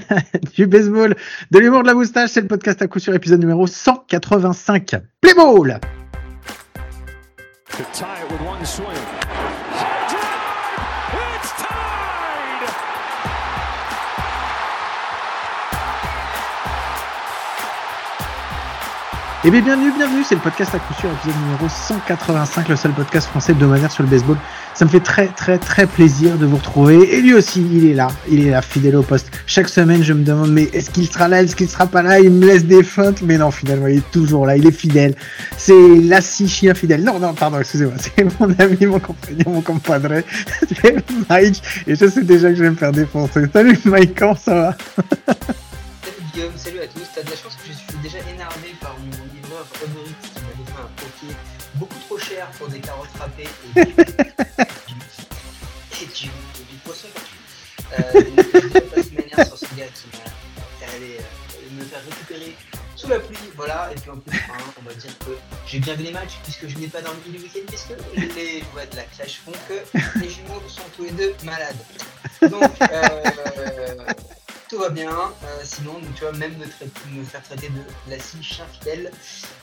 du baseball, de l'humour de la moustache, c'est le podcast à coup sur épisode numéro 185. Play ball! Eh bien bienvenue, bienvenue, c'est le podcast à coup sûr, épisode numéro 185, le seul podcast français hebdomadaire sur le baseball. Ça me fait très très très plaisir de vous retrouver. Et lui aussi, il est là, il est là, fidèle au poste. Chaque semaine, je me demande, mais est-ce qu'il sera là, est-ce qu'il sera pas là? Il me laisse des feintes, mais non, finalement, il est toujours là, il est fidèle. C'est Lassie chien fidèle. Non, non, pardon, excusez-moi, c'est mon ami, mon compagnon, mon compadre, c'est Mike. Et je sais déjà que je vais me faire défoncer. Salut Mike, comment ça va? Salut Guillaume, salut à tous. T'as de la chance que je suis déjà et du, du, poisson Euh, donc, manière sur ce gars qui m'a allé euh, me faire récupérer sous la pluie, voilà. Et puis en plus, hein, on va dire que j'ai bien vu les matchs puisque je n'ai pas dormi le week-end puisque les voix de la clash font que les jumeaux sont tous les deux malades. Donc, euh, tout va bien. Euh, sinon, tu vois, même me, faire traiter de la scie chien fidèle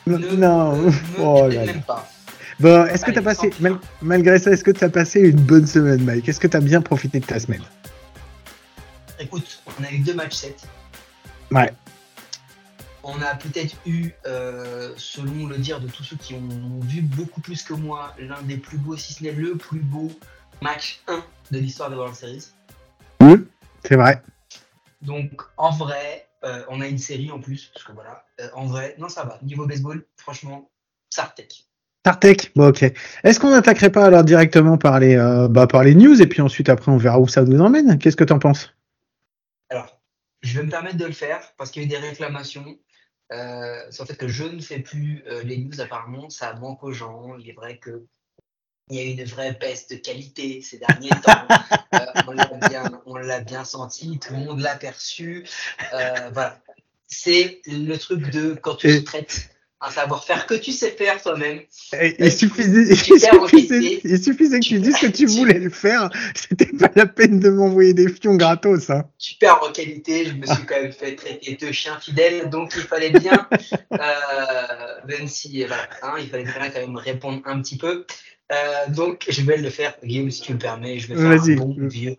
ne non. me, Oh là. même pas. Bon, est-ce que t'as passé, mal- malgré ça, est-ce que t'as passé une bonne semaine, Mike? Est-ce que t'as bien profité de ta semaine? Écoute, on a eu deux matchs 7. Ouais. On a peut-être eu, euh, selon le dire de tous ceux qui ont vu beaucoup plus que moi, l'un des plus beaux, si ce n'est le plus beau match 1 de l'histoire de World Series. C'est vrai. Donc, en vrai, euh, on a une série en plus, parce que voilà, euh, en vrai, non, ça va. Niveau baseball, franchement, Sartek. Tartek, bon ok. Est-ce qu'on n'attaquerait pas alors directement par les, euh, bah, par les news et puis ensuite après on verra où ça nous emmène? Qu'est-ce que t'en penses? Alors, je vais me permettre de le faire parce qu'il y a eu des réclamations euh, sur le fait que je ne fais plus euh, les news. Apparemment, ça manque aux gens. Il est vrai que il y a eu une vraie baisse de qualité ces derniers temps. Euh, on l'a bien, senti, tout le monde l'a perçu. Euh, voilà, c'est le truc de quand tu traites un savoir-faire que tu sais faire toi-même. Il, suffisait, super suffisait, que tu dises que tu Tu- voulais le faire. C'était pas la peine de m'envoyer des fions gratos. Hein. super en qualité. Je me suis quand même fait traiter de chien fidèle, donc il fallait bien, euh, même si voilà, hein, il fallait bien quand même répondre un petit peu. Euh, donc je vais le faire, Guillaume, si tu me permets, je vais faire un bon vieux.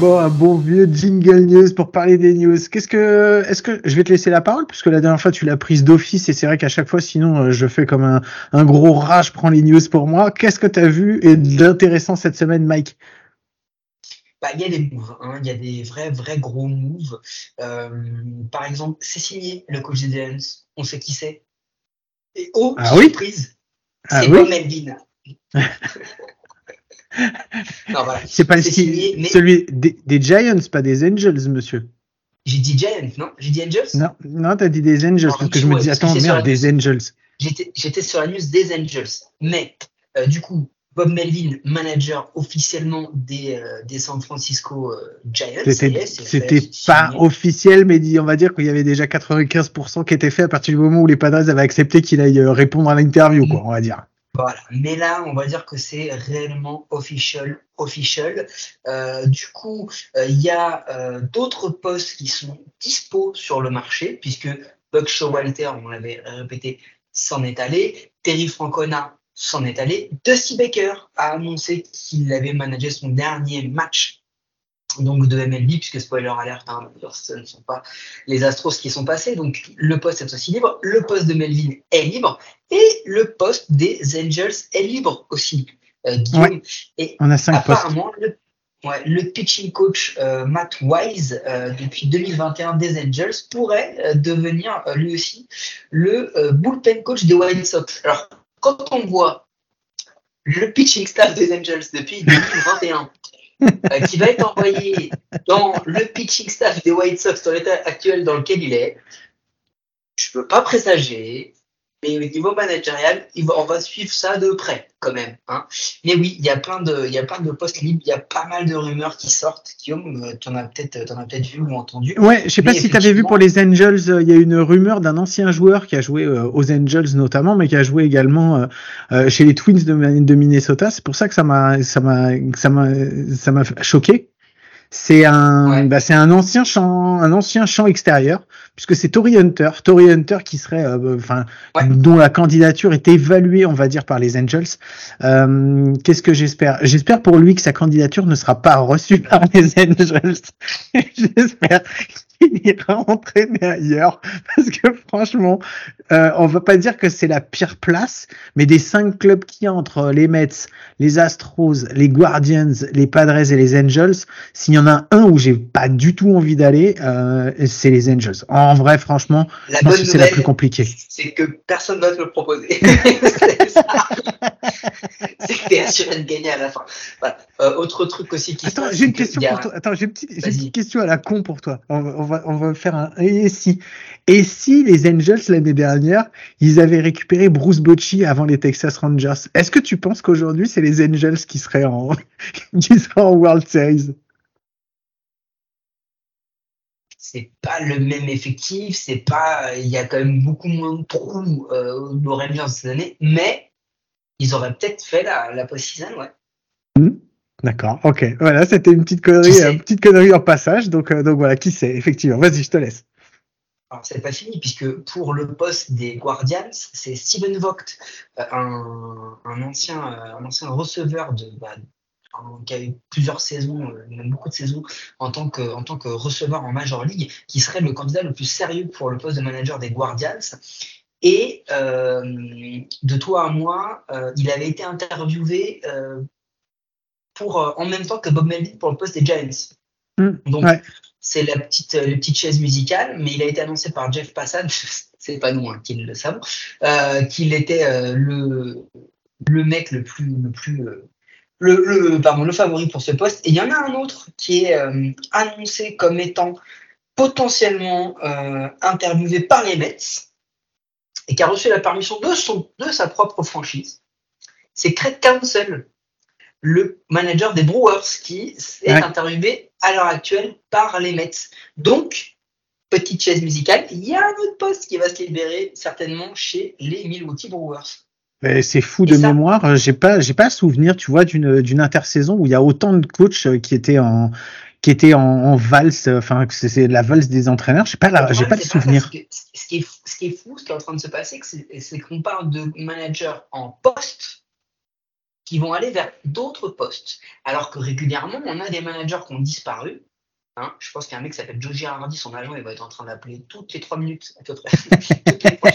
Bon, un bon vieux jingle news pour parler des news. Qu'est-ce que, est-ce que je vais te laisser la parole puisque la dernière fois tu l'as prise d'office et c'est vrai qu'à chaque fois sinon euh, je fais comme un, un gros rat, je prends les news pour moi. Qu'est-ce que t'as vu et d'intéressant cette semaine, Mike? Bah, il y a des moves, hein, il y a des vrais, vrais gros moves. Euh, par exemple, c'est signé le coach des. On sait qui c'est. Et oh, Ah oui? surprise, Ah c'est oui? Bob Melvin. voilà. C'est pas signé, mais- celui des, des Giants, pas des Angels, monsieur. J'ai dit Giants, non? J'ai dit Angels? Non, non, t'as dit des Angels parce que je me dis attends merde la- des Angels. J'étais sur la news des Angels. Mais euh, du coup, Bob Melvin, manager officiellement des, euh, des San Francisco euh, Giants. C'était pas officiel, mais on va dire qu'il y avait déjà 95% qui était fait à partir du moment où les Padres avaient accepté qu'il aille répondre à l'interview, quoi, on va dire. Mais là, on va dire que c'est réellement official. official. Euh, du coup, euh, il y a euh, d'autres postes qui sont dispo sur le marché, puisque Buck Showalter, on l'avait répété, s'en est allé. Terry Francona s'en est allé. Dusty Baker a annoncé qu'il avait managé son dernier match donc de MLB, puisque spoiler alert, hein, ce ne sont pas les Astros qui sont passés, donc le poste est aussi libre, le poste de Melvin est libre, et le poste des Angels est libre aussi. Euh, Guillaume. Et On a cinq postes. apparemment, le, ouais, le pitching coach euh, Matt Wise, euh, depuis 2021 des Angels, pourrait devenir lui aussi le bullpen coach des White Sox. Alors, quand on voit le pitching staff des Angels depuis 2021, euh, qui va être envoyé dans le pitching staff des White Sox dans l'état actuel dans lequel il est, je peux pas présager, Mais au niveau managérial, on va suivre ça de près, quand même. Hein. Mais oui, il y a plein de, il y a plein de postes libres, il y a pas mal de rumeurs qui sortent. Guillaume, euh, tu en as peut-être, peut vu ou entendu. Ouais, je sais pas si tu avais vu pour les Angels, euh, il y a une rumeur d'un ancien joueur qui a joué euh, aux Angels notamment, mais qui a joué également chez les Twins de, de Minnesota. C'est pour ça que ça m'a, ça m'a, ça m'a, ça m'a choqué. C'est un, bah, c'est un ancien champ, un ancien champ extérieur, puisque c'est Tory Hunter, Tory Hunter qui serait, euh, enfin, dont la candidature est évaluée, on va dire, par les Angels. Euh, Qu'est-ce que j'espère? J'espère pour lui que sa candidature ne sera pas reçue par les Angels. j'espère il ira entraîner ailleurs parce que franchement, euh, on va pas dire que c'est la pire place, mais des cinq clubs qui entre les Mets, les Astros, les Guardians, les Padres et les Angels, s'il y en a un où j'ai pas du tout envie d'aller, euh, c'est les Angels. En vrai, franchement, c'est la plus compliquée. C'est que personne va te le proposer. c'est que t'es assuré de gagner à la fin. Euh, autre truc aussi qui Attends, j'ai une question pour toi. Attends, j'ai une petite, petite, question à la con pour toi. On, va, on va faire un et si et si les Angels l'année dernière, ils avaient récupéré Bruce Bocci avant les Texas Rangers? Est-ce que tu penses qu'aujourd'hui c'est les Angels qui seraient en qui seraient en World Series? c'est pas le même effectif, c'est pas, il y a quand même beaucoup moins de trous euh, aux Rangers cette année, mais ils auraient peut-être fait la, la post-season, ouais. Hmm. D'accord, ok. Voilà, c'était une petite connerie, une petite connerie en passage. Donc, euh, donc voilà, qui sait, effectivement. Vas-y, je te laisse. Alors, c'est pas fini, puisque pour le poste des Guardians, c'est Steven Vogt, euh, un, un, ancien, un ancien receveur de, bah, qui a eu plusieurs saisons, euh, même beaucoup de saisons, en tant que, en tant que receveur en Major League, qui serait le candidat le plus sérieux pour le poste de manager des Guardians. Et euh, de toi à moi, euh, il avait été interviewé pour, en même temps que Bob Melvin pour le poste des Giants. Mmh, Donc, c'est la petite, la petite chaise musicale, mais il a été annoncé par Jeff Passan, c'est pas nous hein, qui le savons, qu'il était le, le mec le plus, le plus le, le, pardon, le favori pour ce poste. Et il y en a un autre qui est euh, annoncé comme étant potentiellement euh, interviewé par les Mets et qui a reçu la permission de, son, de sa propre franchise. C'est Craig Council, le manager des Brewers, qui est interviewé à l'heure actuelle par les Mets. Donc, petite chaise musicale, il y a un autre poste qui va se libérer certainement chez les Milwaukee Brewers. C'est fou de mémoire. J'ai pas, j'ai pas souvenir, tu vois, d'une d'une intersaison où il y a autant de coachs euh, qui étaient en qui étaient en, valse. Enfin, c'est la valse des entraîneurs. J'ai pas, j'ai pas de souvenir. Ce qui, est, ce qui est fou, ce qui est en train de se passer, c'est qu'on parle de managers en poste qui vont aller vers d'autres postes, alors que régulièrement, on a des managers qui ont disparu. Hein, je pense qu'il y a un mec qui s'appelle Joe Girardi, son agent, il va être en train d'appeler toutes les trois minutes à peu près. toutes les fois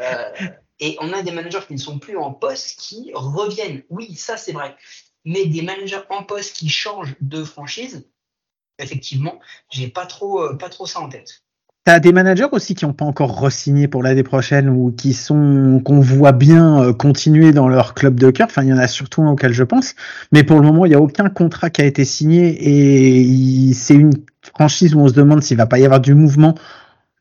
euh, et on a des managers qui ne sont plus en poste qui reviennent. Oui, ça c'est vrai. Mais des managers en poste qui changent de franchise, effectivement, j'ai pas trop, euh, pas trop ça en tête. T'as des managers aussi qui n'ont pas encore re-signé pour l'année prochaine ou qui sont qu'on voit bien euh, continuer dans leur club de cœur? Enfin, il y en a surtout un auquel je pense, mais pour le moment, il n'y a aucun contrat qui a été signé et c'est une franchise où on se demande s'il va pas y avoir du mouvement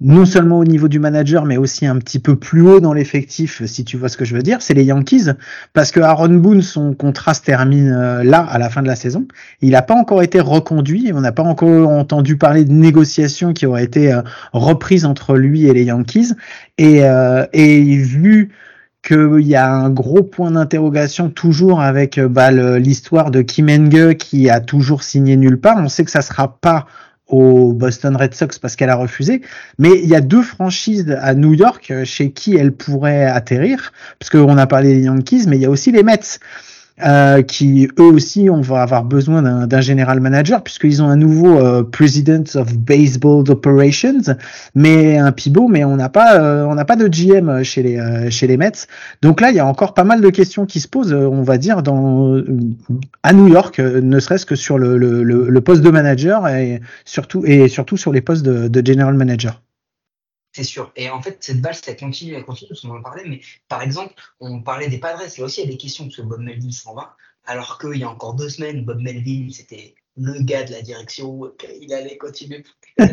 non seulement au niveau du manager, mais aussi un petit peu plus haut dans l'effectif, si tu vois ce que je veux dire, c'est les Yankees, parce que Aaron Boone, son contrat se termine euh, là, à la fin de la saison. Il n'a pas encore été reconduit, on n'a pas encore entendu parler de négociations qui auraient été euh, reprises entre lui et les Yankees. Et, euh, et vu qu'il y a un gros point d'interrogation toujours avec bah, l'histoire de Kim Enge qui a toujours signé nulle part, on sait que ça sera pas au Boston Red Sox parce qu'elle a refusé. Mais il y a deux franchises à New York euh, chez qui elle pourrait atterrir, parce qu'on a parlé des Yankees, mais il y a aussi les Mets. Euh, qui eux aussi on va avoir besoin d'un général manager puisqu'ils ont un nouveau euh, President of Baseball Operations, mais un pivot, mais on n'a pas euh, on n'a pas de GM chez les chez les Mets. Donc là il y a encore pas mal de questions qui se posent, on va dire dans à New York, ne serait-ce que sur le, le, le, poste de manager et surtout et surtout sur les postes de, de general manager. C'est sûr. Et en fait, cette balle, ça continue, elle continue, on en parlait, mais par exemple, on parlait des Padres, là aussi, il y a des questions, parce que Bob Melvin s'en va, alors qu'il y a encore deux semaines, Bob Melvin, c'était le gars de la direction, il allait continuer.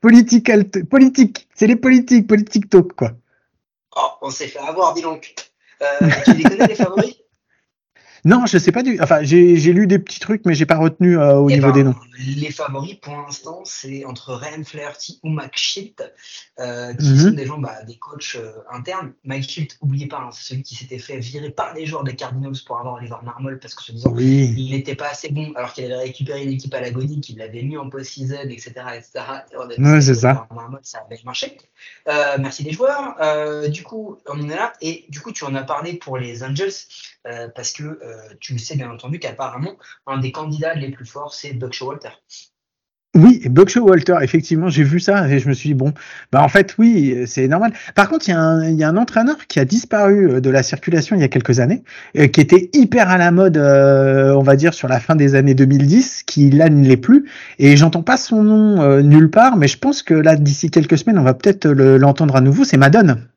politique, politique, c'est les politiques, politique talk, quoi. Oh, on s'est fait avoir, dis donc. Euh, tu les connais les favoris? Non, je sais pas du. Enfin, j'ai lu des petits trucs, mais j'ai pas retenu euh, au eh niveau ben, des noms. Les favoris pour l'instant, c'est entre Ryan Flaherty ou Mike Schilt, euh, qui mhm. sont des gens, bah, des coachs euh, internes. Mike Schilt, oubliez pas, hein, c'est celui qui s'était fait virer par les joueurs des Cardinals pour avoir Oliver Marmol parce que se disant oui. il n'était pas assez bon, alors qu'il avait récupéré une équipe à l'agonie, qu'il l'avait mis en post-season, etc., etc. Ouais, c'est ça. Marmol, ça avait marché. Euh, merci des joueurs. Euh, du coup, on en est là. Et du coup, tu en as parlé pour les Angels parce que tu sais bien entendu qu'apparemment, un des candidats les plus forts, c'est Buck Showalter. Oui, Buck Showalter, effectivement, j'ai vu ça et je me suis dit, bon, bah en fait, oui, c'est normal. Par contre, il y, a un, entraîneur qui a disparu euh, de la circulation il y a quelques années, euh, qui était hyper à la mode, euh, on va dire, sur la fin des années 2010, qui là ne l'est plus. Et j'entends pas son nom nulle part, mais je pense que là, d'ici quelques semaines, on va peut-être l'entendre à nouveau, c'est Madone.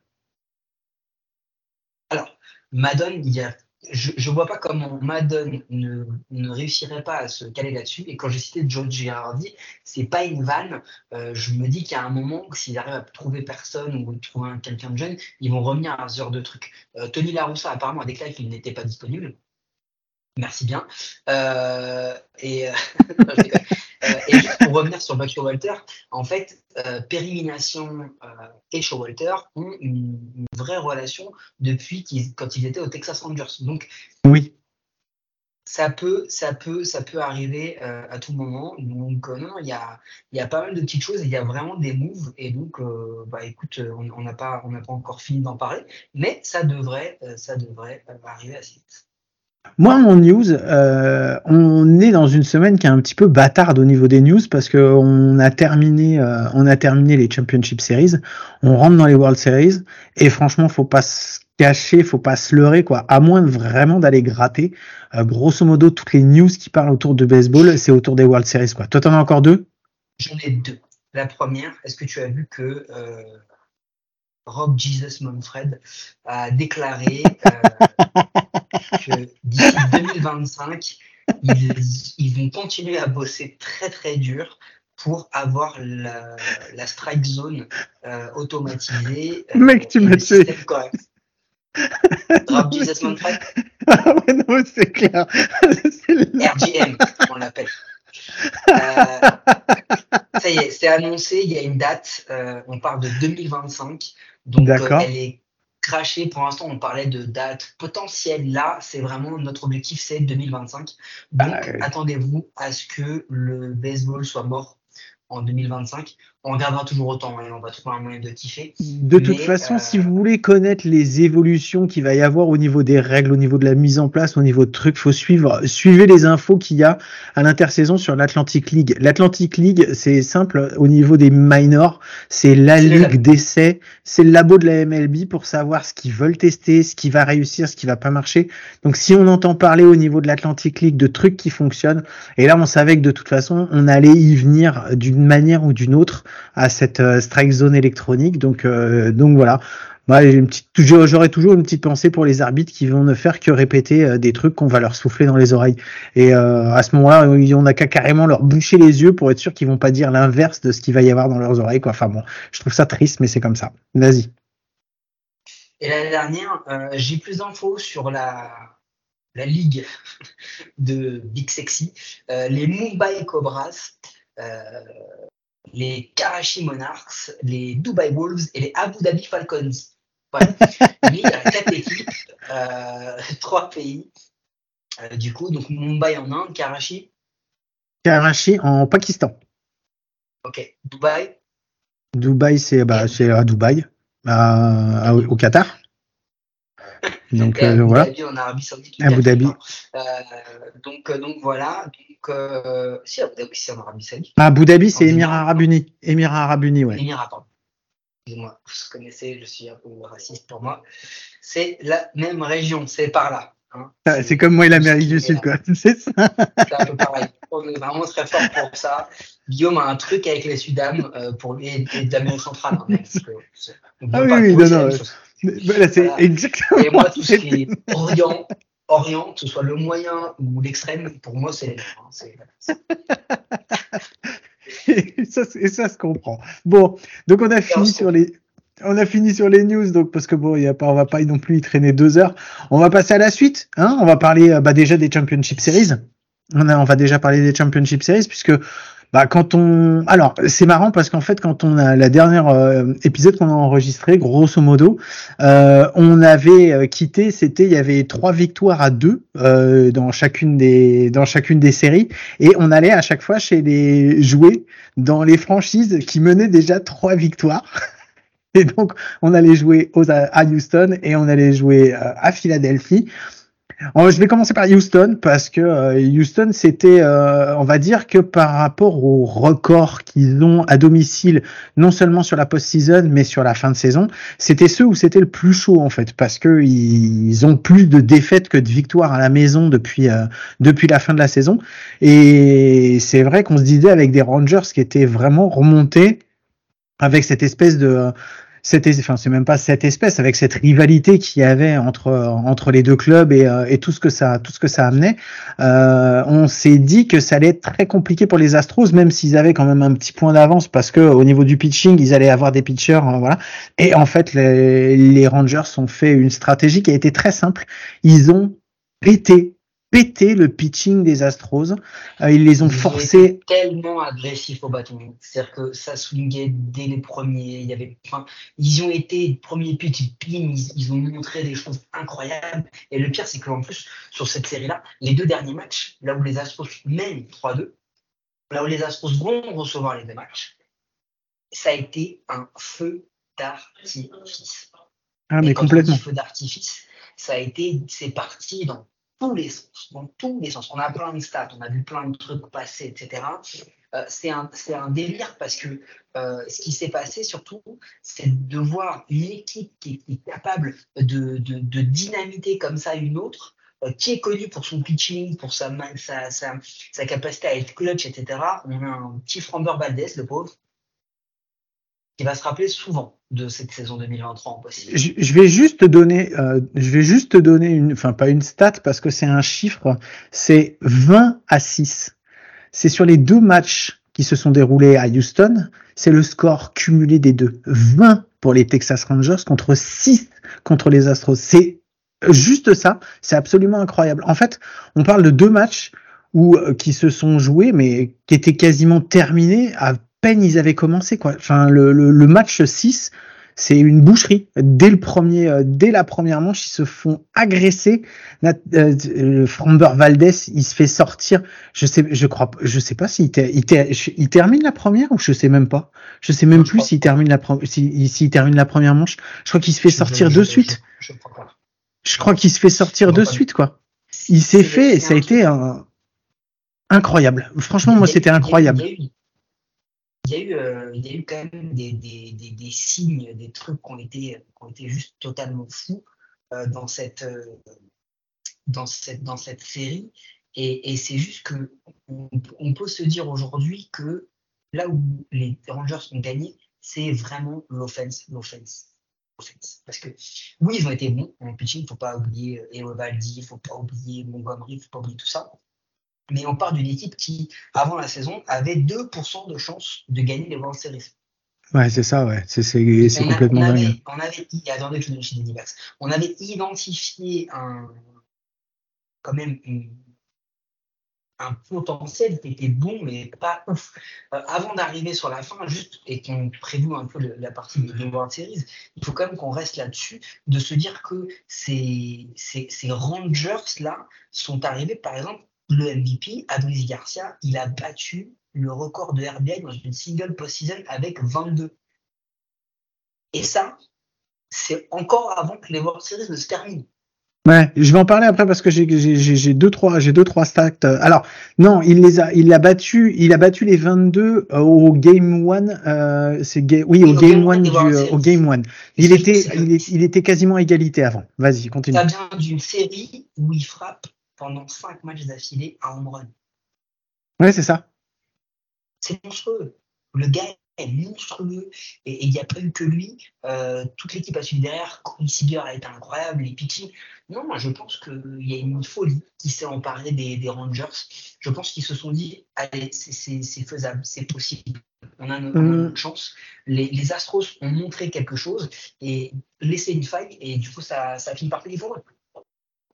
Alors, Madone, il y a je ne vois pas comment Madden ne, ne, réussirait pas à se caler là-dessus. Et quand j'ai cité Joe Girardi, c'est pas une vanne. Euh, je me dis qu'à un moment, s'ils arrivent à trouver personne ou trouver quelqu'un de jeune, ils vont revenir à ce genre de truc. Euh, Tony Laroussa apparemment a déclaré qu'il n'était pas disponible. Merci bien. Euh, et, et, juste pour revenir sur Buck Walter, en fait, euh, Périmination et Showalter ont une, une, vraie relation depuis qu'ils, quand ils étaient au Texas Rangers. Donc, oui. Ça peut, ça peut, ça peut arriver euh, à tout moment. Donc, euh, non, il y a, y a pas mal de petites choses. Il y a vraiment des moves. Et donc, euh, bah, écoute, on n'a pas, on n'a pas encore fini d'en parler, mais ça devrait, ça devrait arriver assez vite. Moi, mon news, euh, on est dans une semaine qui est un petit peu bâtarde au niveau des news parce que on a terminé, euh, on a terminé les Championship Series, on rentre dans les World Series et franchement, faut pas se cacher, faut pas se leurrer quoi, à moins vraiment d'aller gratter. Euh, grosso modo, toutes les news qui parlent autour de baseball, c'est autour des World Series quoi. Toi, t'en as encore deux? J'en ai deux. La première, est-ce que tu as vu que Rob Jesus Manfred a déclaré que d'ici 2025, ils, vont continuer à bosser très très dur pour avoir la, strike zone euh, automatisée. Euh, Mec, tu m'as tué. Rob Jesus Manfred Ah ouais, non, c'est clair. RGM, on l'appelle. Euh, ça y est, c'est annoncé, il y a une date, on parle de 2025. Donc, elle est crachée. Pour l'instant, on parlait de date potentielle. Là, c'est vraiment notre objectif, c'est 2025. Donc, ah attendez-vous à ce que le baseball soit mort en 2025 on regardera toujours autant, hein, on va trouver un moyen de kiffer. De toute façon, euh, si vous voulez connaître les évolutions qu'il va y avoir au niveau des règles, au niveau de la mise en place, au niveau de trucs, faut suivre, suivez les infos qu'il y a à l'intersaison sur l'Atlantic League. L'Atlantic League, c'est simple, au niveau des minors, c'est la ligue d'essai, c'est le labo de la MLB pour savoir ce qu'ils veulent tester, ce qui va réussir, ce qui va pas marcher. Donc si on entend parler au niveau de l'Atlantic League de trucs qui fonctionnent, et là on savait que de toute façon on allait y venir d'une manière ou d'une autre à cette euh, strike zone électronique. Donc, euh, donc voilà. Bah, j'aurais toujours une petite pensée pour les arbitres qui vont ne faire que répéter euh, des trucs qu'on va leur souffler dans les oreilles. Et à ce moment-là, on a qu'à carrément leur boucher les yeux pour être sûr qu'ils vont pas dire l'inverse de ce qu'il va y avoir dans leurs oreilles. Enfin bon, je trouve ça triste, mais c'est comme ça. Vas-y. Et la dernière, j'ai plus d'infos sur la, la ligue de Big Sexy, les Mumbai Cobras les Karachi Monarchs, les Dubai Wolves et les Abu Dhabi Falcons. Voilà. il y a quatre équipes, euh, trois pays. Euh, du coup, donc Mumbai en Inde, Karachi. Karachi en Pakistan. Ok. Dubaï. Dubaï, c'est bah, à Dubaï, au Qatar. Donc euh, voilà. Dhabi, en Arabie Saoudite. Abu Dhabi. Euh, donc, euh, donc voilà. Donc, euh, si Abu Dhabi, c'est en Arabie Saoudite. Abu Dhabi, c'est Émirats Arabes Unis. Émirats Arabes Unis, ouais. Émirats, pardon. Excusez-moi, vous connaissez, je suis un peu raciste pour moi. C'est la même région, c'est par là. Hein. Ah, c'est comme moi et l'Amérique du Sud, quoi. C'est ça. C'est un peu pareil. On est vraiment très fort pour ça. Guillaume a un truc avec les Sudam euh, pour lui et d'Amérique centrale. Hein, ah oui, oui, non, non. Voilà, c'est exactement. Et moi, tout ce qui est Orient, Orient, que ce soit le moyen ou l'extrême, pour moi, c'est. Hein, et, ça, et ça se comprend. Bon, donc on a fini sur les, on a fini sur les news, donc parce que bon, y a pas, on va pas non plus y traîner deux heures. On va passer à la suite. Hein on va parler euh, bah, déjà des Championship Series. On, a, on va déjà parler des Championship Series puisque bah quand on alors c'est marrant parce qu'en fait quand on a la dernière euh, épisode qu'on a enregistré grosso modo euh, on avait euh, quitté c'était il y avait trois victoires à deux euh, dans chacune des dans chacune des séries. Et on allait à chaque fois chez les jouer dans les franchises qui menaient déjà trois victoires. Et donc on allait jouer aux, à Houston et on allait jouer à Philadelphie je vais commencer par Houston parce que euh, Houston, c'était, euh, on va dire que par rapport au record qu'ils ont à domicile, non seulement sur la post-season, mais sur la fin de saison, c'était ceux où c'était le plus chaud en fait, parce que ils ont plus de défaites que de victoires à la maison depuis euh, depuis la fin de la saison. Et c'est vrai qu'on se disait avec des Rangers qui étaient vraiment remontés avec cette espèce de cette, enfin c'est même pas cette espèce avec cette rivalité qu'il y avait entre entre les deux clubs et, euh, et tout ce que ça tout ce que ça amenait. Euh, on s'est dit que ça allait être très compliqué pour les Astros même s'ils avaient quand même un petit point d'avance parce que au niveau du pitching ils allaient avoir des pitchers hein, voilà. Et en fait les, les Rangers ont fait une stratégie qui a été très simple. Ils ont pété pété le pitching des Astros. Euh, ils les ont forcés. Tellement agressifs au bâton. C'est-à-dire que ça swingait dès les premiers. Il y avait, enfin, ils ont été premiers pitch, ils, ils, ont montré des choses incroyables. Et le pire, c'est qu'en plus, sur cette série-là, les deux derniers matchs, là où les Astros mènent 3-2, là où les Astros vont recevoir les deux matchs, ça a été un feu d'artifice. Ah, mais complètement. feu d'artifice, ça a été, c'est parti dans tous les sens, dans tous les sens. On a plein de stats, on a vu plein de trucs passer, etc. Euh, c'est un, un, délire parce que euh, ce qui s'est passé surtout, c'est de voir une équipe qui est, capable de, de, de, dynamiter comme ça une autre, euh, qui est connue pour son pitching, pour sa, sa, sa, sa, capacité à être clutch, etc. On a un petit Framber Valdez, le pauvre, qui va se rappeler souvent de cette saison 2023 possible. Je, je vais juste te donner, euh, je vais juste te donner une, enfin pas une stat parce que c'est un chiffre, c'est 20 à 6. C'est sur les deux matchs qui se sont déroulés à Houston, c'est le score cumulé des deux. 20 pour les Texas Rangers contre 6 contre les Astros. C'est juste ça, c'est absolument incroyable. En fait, on parle de deux matchs où, euh, qui se sont joués, mais qui étaient quasiment terminés à peine ils avaient commencé quoi. Enfin le, le, le match 6, c'est une boucherie. Dès le premier, euh, dès la première manche, ils se font agresser. Euh, le Framber Valdez, il se fait sortir. Je sais, je crois, je sais pas s'il il, il, termine la première ou je sais même pas. Je sais même plus s'il termine la s'il termine la première manche. Je crois qu'il se fait sortir de suite. Je, crois qu'il se fait sortir de suite quoi. Il s'est fait, ça a été un incroyable. Franchement, moi, c'était incroyable il y a eu, euh, il y a eu quand même des, des, des, des, signes, des trucs qui ont été, qui ont été juste totalement fous euh, dans, cette, euh, dans, cette, dans cette série. Et, et c'est juste que on, on, peut se dire aujourd'hui que là où les Rangers ont gagné, c'est vraiment l'offense, l'offense. Parce que oui, ils ont été bons en pitching, il ne faut pas oublier Eovaldi, il ne faut pas oublier Montgomery, il ne faut pas oublier tout ça. Mais on part d'une équipe qui, avant la saison, avait 2% de chance de gagner les World Series. Ouais, c'est ça, ouais. C'est complètement on avait, On avait, attendez, je On avait identifié un, quand même un potentiel qui était bon, mais pas ouf. Euh, avant d'arriver sur la fin, juste, et qu'on prévoit un peu la partie de World Series, il faut quand même qu'on reste là-dessus, de se dire que ces, ces, ces Rangers-là sont arrivés, par exemple, le MVP, Adolis Garcia, il a battu le record de RBI dans une single post-season avec 22. Et ça, c'est encore avant que les World Series ne se terminent. Ouais, je vais en parler après parce que j'ai deux trois j'ai deux trois stats. Alors non, il les a il a battu il a battu les 22 euh, au game 1 euh, c'est oui au, game 1 du euh, au game 1. Il était il, il, était quasiment à égalité avant. Vas-y, continue. Ça vient d'une série où il frappe pendant cinq matchs d'affilée à home run. Ouais, c'est ça. C'est monstrueux. Le gars monstrueux et il n'y a pas eu que lui. Euh, toute l'équipe a suivi derrière. Corey Seager a été incroyable, les pitching. Non, moi je pense qu'il y a une folie qui s'est emparée des, Rangers. Je pense qu'ils se sont dit allez, c'est faisable, c'est possible. On a, une, mm. chance. Les, Astros ont montré quelque chose et laissé une faille et du coup ça, ça a fini par payer pour eux.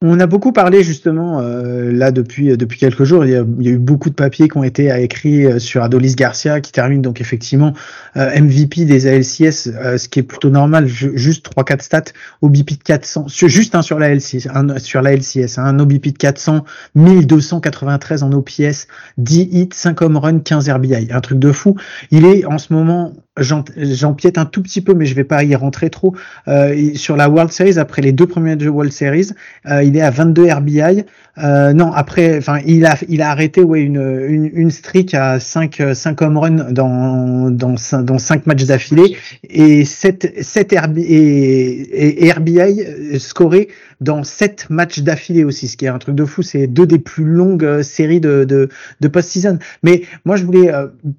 On a beaucoup parlé justement euh, là depuis euh, depuis quelques jours. Il y, a, eu beaucoup de papiers qui ont été écrits euh, sur Adolis Garcia qui termine donc effectivement MVP des ALCS, ce qui est plutôt normal. juste 3-4 stats, OBP de 400, juste un sur la LCS, un, sur la LCS, un OBP de 400, 1293 en OPS, 10 hits, 5 home runs, 15 RBI, un truc de fou. Il est en ce moment j'empiète un tout petit peu, mais je vais pas y rentrer trop. Euh, sur la World Series, après les deux premiers de World Series, euh, il est à 22 RBI. Euh, non, après, enfin, il a, il a arrêté ouais une, une, une streak à 5 5 home runs dans dans dans 5 matchs d'affilée et 7 7 RBI et, et RBI scoré dans 7 matchs d'affilée aussi, ce qui est un truc de fou. C'est deux des plus longues séries de de, de post-season. Mais moi, je voulais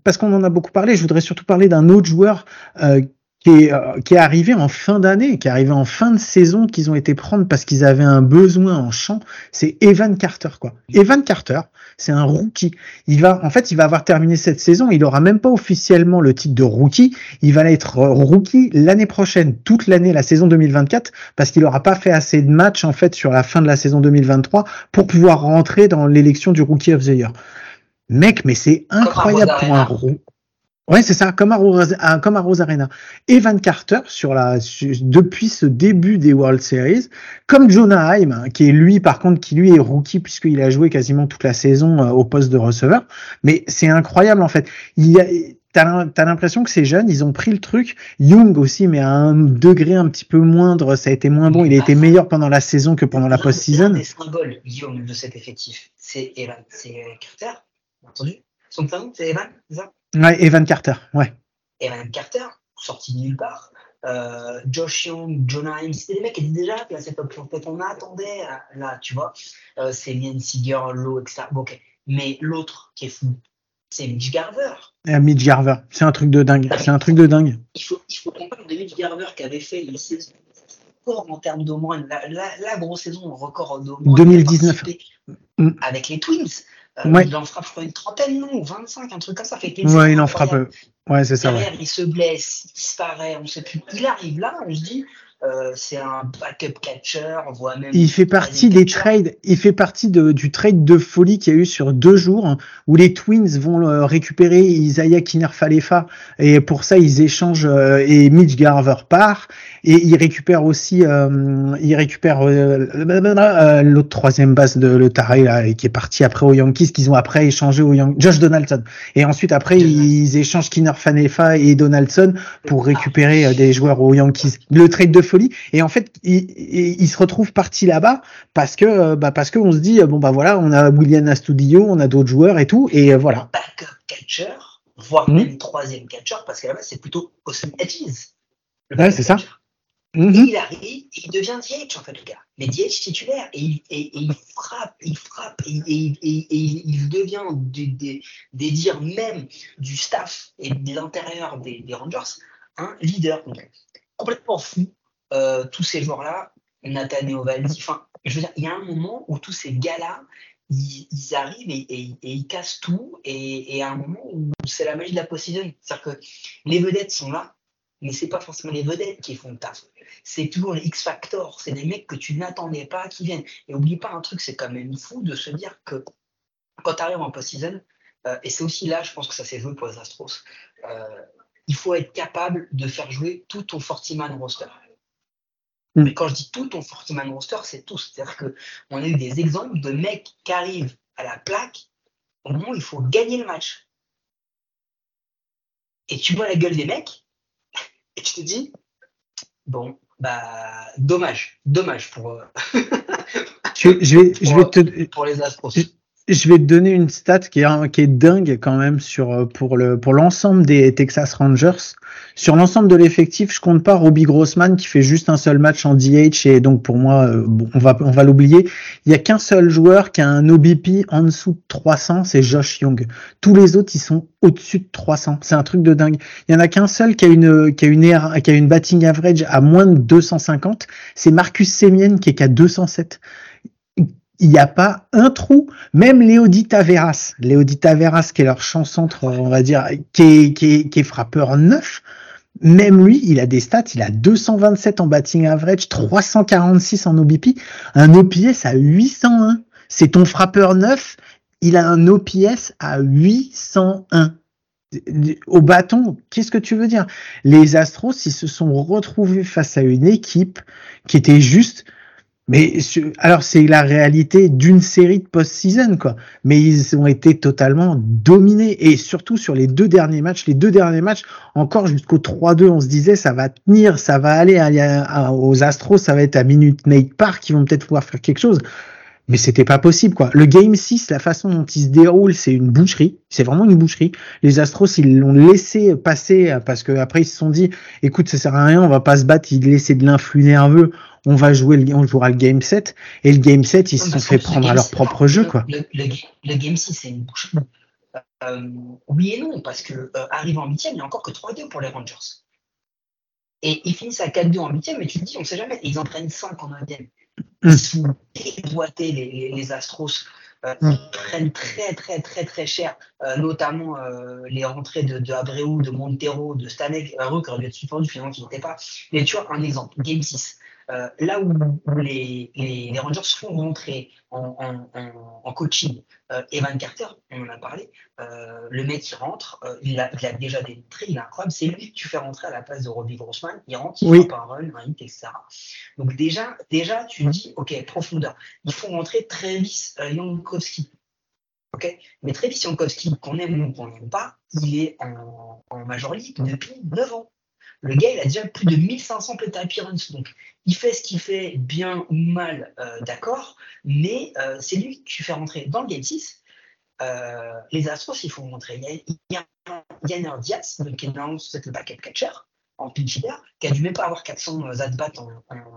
parce qu'on en a beaucoup parlé, je voudrais surtout parler d'un autre joueur euh, qui est, euh, qui est arrivé en fin d'année, qui est arrivé en fin de saison, qu'ils ont été prendre parce qu'ils avaient un besoin en champ, c'est Evan Carter, quoi. Evan Carter, c'est un rookie. Il va, en fait, il va avoir terminé cette saison. Il aura même pas officiellement le titre de rookie. Il va être rookie l'année prochaine, toute l'année, la saison 2024, parce qu'il aura pas fait assez de matchs, en fait, sur la fin de la saison 2023 pour pouvoir rentrer dans l'élection du rookie of the year. Mec, mais c'est incroyable pour un rookie. Ouais, c'est ça, comme à, Rose, comme à Rosarena. Evan Carter, sur la, depuis ce début des World Series, comme Jonah Heim, hein, qui est lui, par contre, qui lui est rookie puisqu'il a joué quasiment toute la saison euh, au poste de receveur. Mais c'est incroyable, en fait. Il T'as as, l'impression que ces jeunes, ils ont pris le truc. Young aussi, mais à un degré un petit peu moindre, ça a été moins bon. Il a été meilleur pendant la saison que pendant la post-season. des symboles, Young, de cet effectif, c'est Evan, c'est Carter, entendu? Son prénom, c'est Evan, c'est ça? Ouais, Evan Carter, ouais. Evan Carter, sorti de nulle part. Euh, Josh Young, Jonah Himes, c'était des mecs qui étaient déjà placés top. En fait, on attendait là, tu vois. Euh, c'est Lian Seager, Lowe, etc. Bon. Mais l'autre qui est fou, c'est Mitch Garver. Euh, Mitch Garver, c'est un truc de dingue. C'est un truc de dingue. Il faut, il faut qu'on parle de Mitch Garver qui avait fait une saison record en termes d'au la, la, grosse saison, record d'au 2019. Avec les Twins. Euh, il en frappe, une trentaine, non, 25, un truc comme ça. Fait ouais, il en frappe. Ouais, c'est ça. Derrière, il se blesse, il disparaît, on sait plus. Il arrive là, on se dit, euh, c'est un backup catcher, on voit même. Il fait partie des trades, il fait partie de, du trade de folie qu'il y a eu sur deux jours hein, où les Twins vont euh, récupérer Isaiah Kinner-Falefa et pour ça ils échangent euh, et Mitch Garver part et ils récupèrent aussi, euh, ils récupèrent l'autre troisième base de l'Otarie là qui est parti après aux Yankees qu'ils ont après échangé aux Yankees, Josh Donaldson et ensuite après ils échangent Kinner-Falefa et Donaldson pour récupérer des joueurs aux Yankees. Le trade de folie. Et en fait, il, se retrouve parti là-bas parce que, euh, bah, parce qu'on se dit, bon, bah voilà, on a William Astudillo, on a d'autres joueurs et tout, et euh, voilà. Backup catcher, voire hmm. même troisième catcher, parce qu'à la base, c'est plutôt Austin Hedges. Ouais, c'est ça. Hmm. il arrive, il devient DH en fait, le gars. Mais DH titulaire, et, il frappe, il frappe, et, il devient des, des, dires même du staff et de l'intérieur des, Rangers un leader complètement fou. Euh, tous ces joueurs-là, Nathaniel Valdi, enfin, je veux dire, il y a un moment où tous ces gars-là, ils, arrivent et, ils cassent tout, et, à un moment où c'est la magie de la Poseidon. C'est-à-dire que les vedettes sont là, mais c'est pas forcément les vedettes qui font le taf. C'est toujours les X-Factor, c'est des mecs que tu n'attendais pas qui viennent. Et oublie pas un truc, c'est quand même fou de se dire que quand tu arrives en post-season, euh, et c'est aussi là, je pense que ça s'est joué pour les Astros, euh, il faut être capable de faire jouer tout ton 40-man roster. Mm. Mais quand je dis tout ton 40-man roster, c'est tout. C'est-à-dire qu'on a eu des exemples de mecs qui arrivent à la plaque au moment où il faut gagner le match. Et tu vois la gueule des mecs et tu te dis, bon, bah, dommage, dommage pour, je, vais, je vais te, pour les Astros. Je vais te donner une stat qui est, dingue quand même sur euh, pour le pour l'ensemble des Texas Rangers. Sur l'ensemble de l'effectif, je compte pas Robbie Grossman qui fait juste un seul match en DH et donc pour moi, euh, on va on va l'oublier. Il y a qu'un seul joueur qui a un OBP en dessous de 300, c'est Josh Young. Tous les autres, ils sont au-dessus de 300. C'est un truc de dingue. Il y en a qu'un seul qui a une qui a une qui a une batting average à moins de 250. C'est Marcus Semien qui est qu'à 207 il n'y a pas un trou. Même Léodita Veras, Léodita Veras qui est leur champ centre, on va dire, qui est, qui qui est frappeur neuf, même lui, il a des stats, il a 227 en batting average, 346 en OBP, un OPS à 801. C'est ton frappeur neuf, il a un OPS à 801 au bâton, qu'est-ce que tu veux dire? Les Astros, ils se sont retrouvés face à une équipe qui était juste mais alors c'est la réalité d'une série de post-season quoi. Mais ils ont été totalement dominés et surtout sur les deux derniers matchs, les deux derniers matchs encore jusqu'au 3-2, on se disait ça va tenir, ça va aller aux Astros, ça va être à Minute Maid Park qui vont peut-être pouvoir faire quelque chose mais c'était pas possible quoi. Le game 6, la façon dont il se déroule, c'est une boucherie, c'est vraiment une boucherie. Les Astros, ils l'ont laissé passer parce que après ils se sont dit écoute, ça sert à rien, on va pas se battre, ils laissaient de l'influx nerveux, on va jouer le, on jouera le game 7 et le game 7, ils se sont fait prendre à leur propre jeu quoi. Le, game 6, c'est une boucherie. Euh, oui et non parce que euh, arrive en huitième, il n'y a encore que 3-2 pour les Rangers. Et ils finissent à 4-2 en huitième, mais tu te dis, on sait jamais, ils en prennent 5 en 9 ils sont déboîtés, les, les, Astros. Euh, ils prennent très très très très cher, euh, notamment euh, les rentrées de, de Abreu, de Montero, de Stanek, Abreu qui aurait dû être suspendu finalement qui n'était pas. Mais tu vois, un exemple, Game 6. Euh, là où les, les, les, Rangers font rentrer en, en, en, coaching euh, Evan Carter, on en a parlé, euh, le mec qui rentre, euh, il, a, il, a, déjà démontré, il est incroyable, c'est lui que tu fais rentrer à la place de Robbie Grossman, il rentre, il oui. un run, un hit, etc. Donc déjà, déjà tu dis, ok, profondeur, il faut rentrer Travis euh, Jankowski. Okay Mais Travis Jankowski, qu'on aime ou qu'on n'aime pas, il est en, en Major League depuis 9 ans. Le gars, il a déjà plus de 1500 plate appearances. Donc, il fait ce qu'il fait, bien ou mal, euh, d'accord. Mais euh, c'est lui que tu fais rentrer dans le Game 6. Euh, les Astros, il faut rentrer. Il y a, Yanner Diaz, qui est le backup catcher en hitter, qui a dû même pas avoir 400 at-bats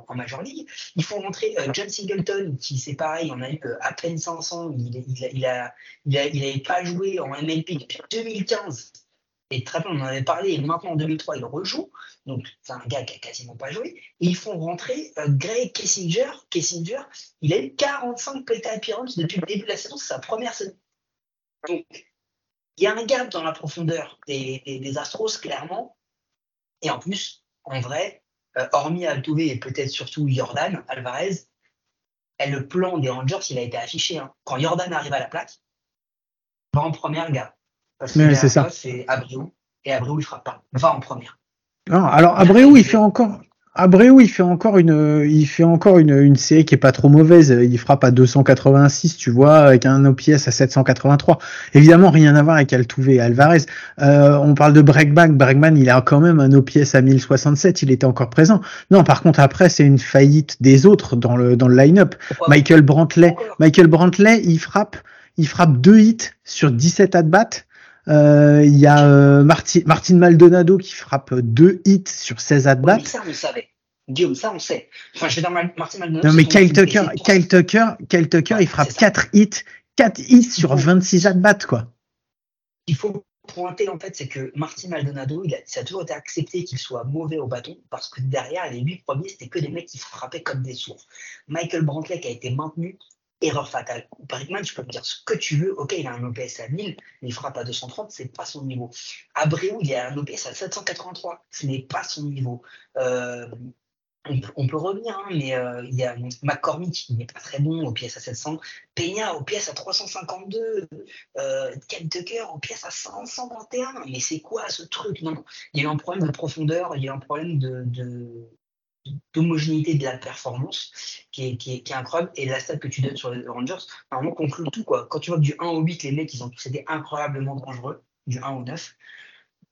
en, Major League. Il faut rentrer John Singleton, qui c'est pareil, on a eu à peine 500. Il, il, a, il, a, il, il pas joué en MLP depuis 2015 et très bien, on en avait parlé, et maintenant en 2003, il rejoue. Donc, c'est un gars qui a quasiment pas joué. Et ils font rentrer euh, Greg Kessinger. Kessinger, il a eu 45 plate appearances depuis le début de la saison, c'est sa première saison. Donc, il y a un gap dans la profondeur des, Astros, clairement. Et en plus, en vrai, euh, hormis Altuve et peut-être surtout Jordan Alvarez, le plan des Rangers, il a été affiché. Hein. Quand Jordan arrive à la plaque, en première, gars parce que c'est ça. C'est Abreu. Et Abreu, il fera pas. Va en première. Non, alors Abreu, il fait encore. Abreu, il fait encore une, il fait encore une, une série qui est pas trop mauvaise. Il frappe à 286, tu vois, avec un OPS à 783. Évidemment, rien à voir avec Altuve et Alvarez. Euh, on parle de Bregman. Bregman, il a quand même un OPS à 1067. Il était encore présent. Non, par contre, après, c'est une faillite des autres dans le, dans le line-up. Michael Brantley, Michael Brantley, il frappe, il frappe deux hits sur 17 at-bats. Euh, il y a euh, Martin, Martin Maldonado qui frappe deux hits sur 16 at-bats. Oui, ça, on le savait. Guillaume, ça, on sait. Enfin, je dire Martin Maldonado. Non, mais Kyle Tucker, Kyle Tucker, Kyle Tucker, ouais, il frappe 4 hits, 4 hits sur 26 at-bats, quoi. Il faut pointer, en fait, c'est que Martin Maldonado, il a, ça a toujours été accepté qu'il soit mauvais au bâton parce que derrière, les 8 premiers, c'était que des mecs qui frappaient comme des sourds. Michael Brantley, qui a été maintenu, erreur fatale. Bregman, tu peux me dire ce que tu veux. Ok, il a un OPS à 1000, mais il frappe à 230, c'est pas son niveau. Abreu, il a un OPS à 783, ce n'est pas son niveau. Euh, on, peut revenir, hein, mais euh, il y a McCormick, qui n'est pas très bon, pièce à 700. Peña, pièce à 352. Euh, Ken Tucker, pièce à 521. Mais c'est quoi ce truc? Non, il y a un problème de profondeur, il y a un problème de, d'homogénéité de la performance qui est, qui, est, qui est, incroyable. Et la stat que tu donnes sur les Rangers, normalement, conclut tout. Quoi. Quand tu vois que du 1 au 8, les mecs, ils ont tous été incroyablement dangereux, du 1 au 9,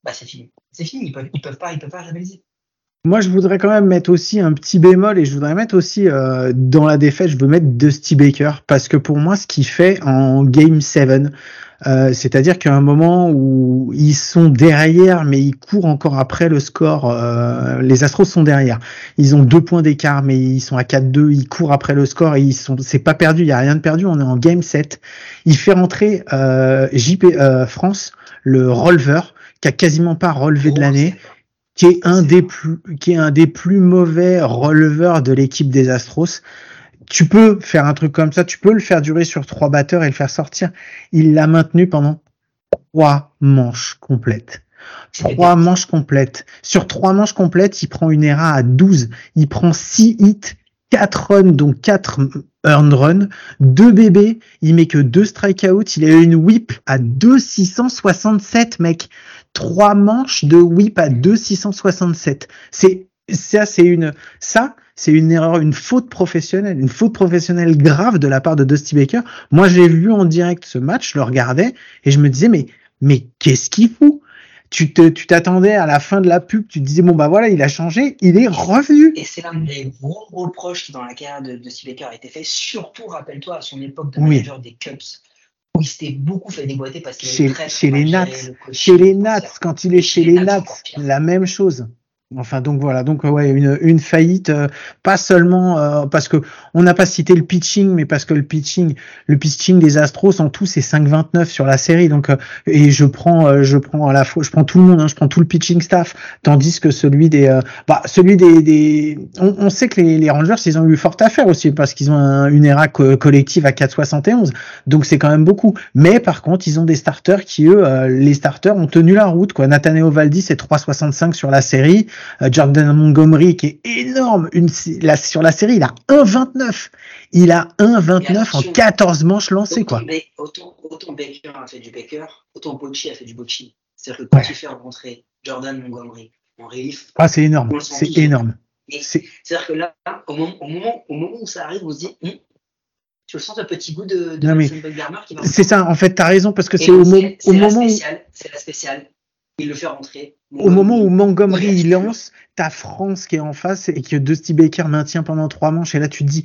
bah c'est fini. C'est fini, ils ils peuvent pas, ils peuvent pas rivaliser. Moi, je voudrais quand même mettre aussi un petit bémol et je voudrais mettre aussi euh, dans la défaite, je veux mettre Dusty Baker parce que pour moi, ce qu'il fait en Game 7, euh, c'est-à-dire qu'à un moment où ils sont derrière, mais ils courent encore après le score. Euh, les Astros sont derrière. Ils ont deux points d'écart, mais ils sont à 4-2. Ils courent après le score et ils sont. C'est pas perdu. Il y a rien de perdu. On est en game 7. Il fait rentrer euh, JP France, le releveur, qui a quasiment pas relevé de l'année qui est un des plus, qui est un des plus mauvais releveurs de l'équipe des Astros. Tu peux faire un truc comme ça, tu peux le faire durer sur trois batteurs et le faire sortir. Il l'a maintenu pendant trois manches complètes. Trois manches complètes. Sur trois manches complètes, il prend une ERA à 12. Il prend six hits, quatre runs, donc quatre earned runs, deux bébés. Il met que deux strikeouts. Il a une whip à 2,667, mec trois manches de whip à 2,667. C'est ça, c'est une ça, c'est une erreur, une faute professionnelle, une faute professionnelle grave de la part de Dusty Baker. Moi, j'ai vu en direct ce match, je le regardais et je me disais mais mais qu'est-ce qu'il fout? Tu te, tu t'attendais à la fin de la pub, tu te disais bon bah voilà, il a changé, il est revenu. Et c'est l'un des gros reproches qui dans la carrière de, Dusty Baker a été fait. Surtout, rappelle-toi à son époque de manager des Cubs où il s'était beaucoup fait déboîter parce qu'il chez, chez les Nats, chez les Nats, quand il est chez, les Nats, la même chose. Enfin donc voilà. Donc ouais une, faillite euh, pas seulement euh, parce que on n'a pas cité le pitching mais parce que le pitching le pitching des Astros en tout c'est 5-29 sur la série. Donc euh, et je prends je prends à la fois je prends tout le monde hein, je prends tout le pitching staff tandis que celui des bah celui des, des on, on, sait que les, Rangers ils ont eu forte affaire aussi parce qu'ils ont une ERA collective à 4,71 donc c'est quand même beaucoup. Mais par contre ils ont des starters qui eux les starters ont tenu la route quoi. Nathaniel Valdi c'est 3,65 sur la série. euh, Jordan Montgomery qui est énorme. Une, la, sur la série, il a 1,29. Il a 1,29 en 14 manches lancées. Autant, quoi. Autant, autant, Baker a fait du Baker, autant Bocci a fait du Bocci. C'est-à-dire que quand ouais. tu fais rentrer Jordan Montgomery en relief. Ah, c'est énorme. C'est énorme. C'est-à-dire que là, au moment, au, moment, au moment où ça arrive, on se dit, hm, tu le sens un petit goût de, de mais C'est ça, en fait, tu as raison, parce que c'est au, au moment où. C'est la spéciale il le fait rentrer. Au moment où Montgomery il lance, t'as France qui est en face et que Dusty Baker maintient pendant trois manches et là tu te dis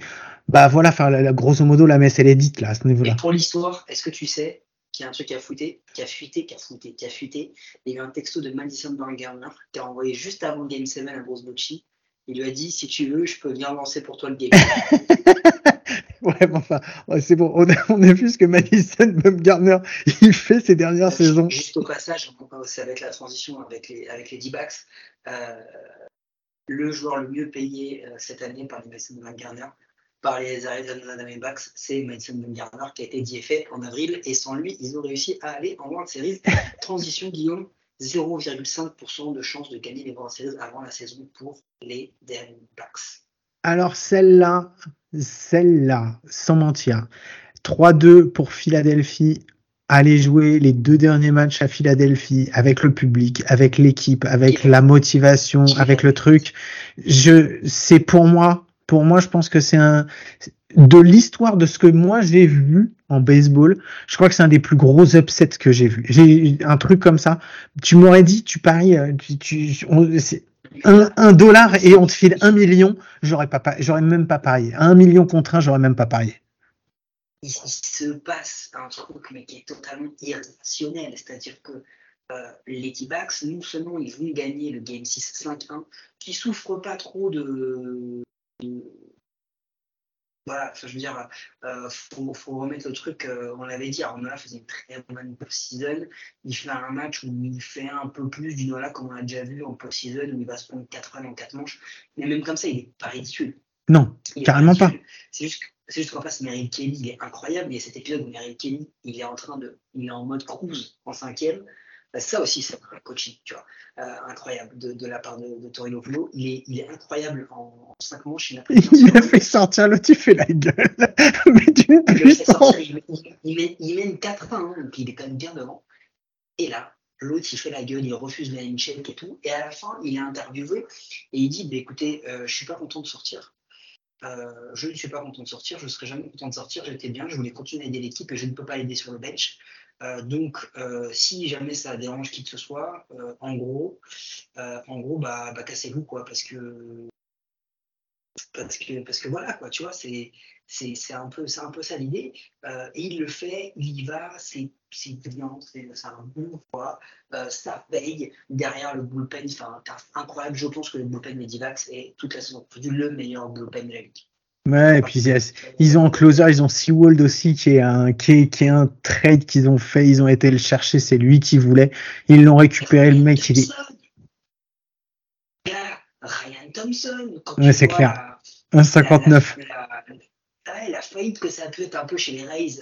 bah voilà, enfin la, grosso modo la messe elle est dite là à ce niveau-là. Pour l'histoire, est-ce que tu sais qu'il y a un truc qui a fuité, qui a fuité, qui a fuité, qui a fuité? Il y a eu un texto de Madison Bumgarner qui a envoyé juste avant Game 7 à Bruce Bocci. Il lui a dit si tu veux, je peux venir lancer pour toi le game. ouais, bon, enfin, c'est bon. On a, on a vu ce que Madison Bumgarner il fait ces dernières saisons. Juste au passage, on aussi avec la transition avec les, avec les D-backs, euh, le joueur le mieux payé euh, cette année par les Madison Bumgarner, par les Arizona Diamondbacks, c'est Madison Bumgarner qui a été DFA en avril. Et sans lui, ils ont réussi à aller en World Series. Transition, Guillaume. 0,5% de chance de gagner les World Series avant la saison pour les Diamondbacks. Alors celle-là, celle-là, sans mentir, 3-2 pour Philadelphie. Aller jouer les deux derniers matchs à Philadelphie avec le public, avec l'équipe, avec la motivation, avec le truc. Je, c'est pour moi, pour moi, je pense que c'est un de l'histoire de ce que moi j'ai vu en baseball. Je crois que c'est un des plus gros upsets que j'ai vu. J'ai un truc comme ça. Tu m'aurais dit, tu paries, euh, tu, tu on, un, dollar et on te file un million, j'aurais même pas parié. Un million contre un, j'aurais même pas parié. Il, se passe un truc mais qui est totalement irrationnel, c'est-à-dire que euh, les T-Backs, non seulement ils vont gagner le game 6-5-1, qui souffre pas trop de voilà, je veux dire, euh, faut, faut, remettre le truc, euh, on l'avait dit, Arnola faisait une très bonne post-season. Il fait un match où il fait un peu plus du Nola comme on a déjà vu en post-season, où il va se prendre 4 runs en 4 manches. Mais même comme ça, il n'est pas ridicule. Non, carrément pas. C'est juste, c'est juste qu'en face, Meryl Kelly, il est incroyable. Il y a cet épisode où Meryl Kelly, il est en train de, il est en mode cruise en cinquième. Bah, ça aussi, c'est un coaching, tu vois, euh, incroyable de, de, la part de, de Torino Pulo. Il est, il est incroyable en, en 5 manches. Il a, il a fait sortir le tu fais la gueule. mais d'une puissance. Il, il, il, met, il mène 4-1, hein, donc il est quand même bien devant. Et là, l'autre, il fait la gueule, il refuse la check et tout. Et à la fin, il est interviewé et il dit bah, écoutez, euh, je suis pas content de sortir. Euh, je ne suis pas content de sortir, je ne serai jamais content de sortir, j'étais bien, je voulais continuer à aider l'équipe et je ne peux pas l'aider sur le bench. Donc, si jamais ça dérange qui que ce soit, en gros, en gros, bah, bah cassez-vous quoi, parce que parce que parce que voilà quoi, tu vois, c'est c'est un peu c'est un peu ça l'idée. et il le fait, il y va, c'est c'est brillant, c'est un bon quoi, ça paye derrière le bullpen, enfin incroyable. Je pense que le bullpen Medivax est toute la saison le meilleur bullpen de la ligue. Ouais, et puis ils ont en closer, ils ont Seawold aussi qui est un qui est, qui est un trade qu'ils ont fait, ils ont été le chercher, c'est lui qui voulait, ils l'ont récupéré, le mec il est Ryan Thompson. ouais, c'est clair. 1,59. La, la, faillite que ça peut être un peu chez les Rays.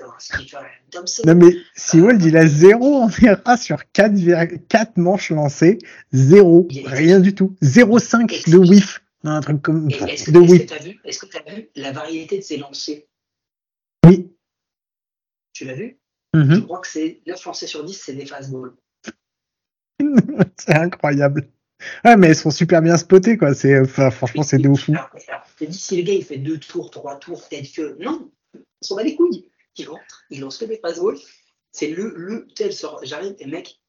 Thompson. Non, mais Seawold, il a 0 en ERA sur 4, 4 manches lancées. 0. Rien du tout. 0,5 de whiff. Un truc comme est-ce que tu as, vu, est-ce que as vu la variété de ses lancers Oui. Tu l'as vu mm-hmm. Je crois que c'est 9 lancers sur 10, c'est des fastballs. c'est incroyable. Ouais, mais elles sont super bien spotées, quoi. C'est, enfin, franchement, c'est de ouf. Je te dis, si le gars, il fait deux tours, trois tours, peut-être que. Non, on s'en bat les couilles. Il rentre, il lance que des fastballs. C'est le, le, tel sort. J'arrive et mec,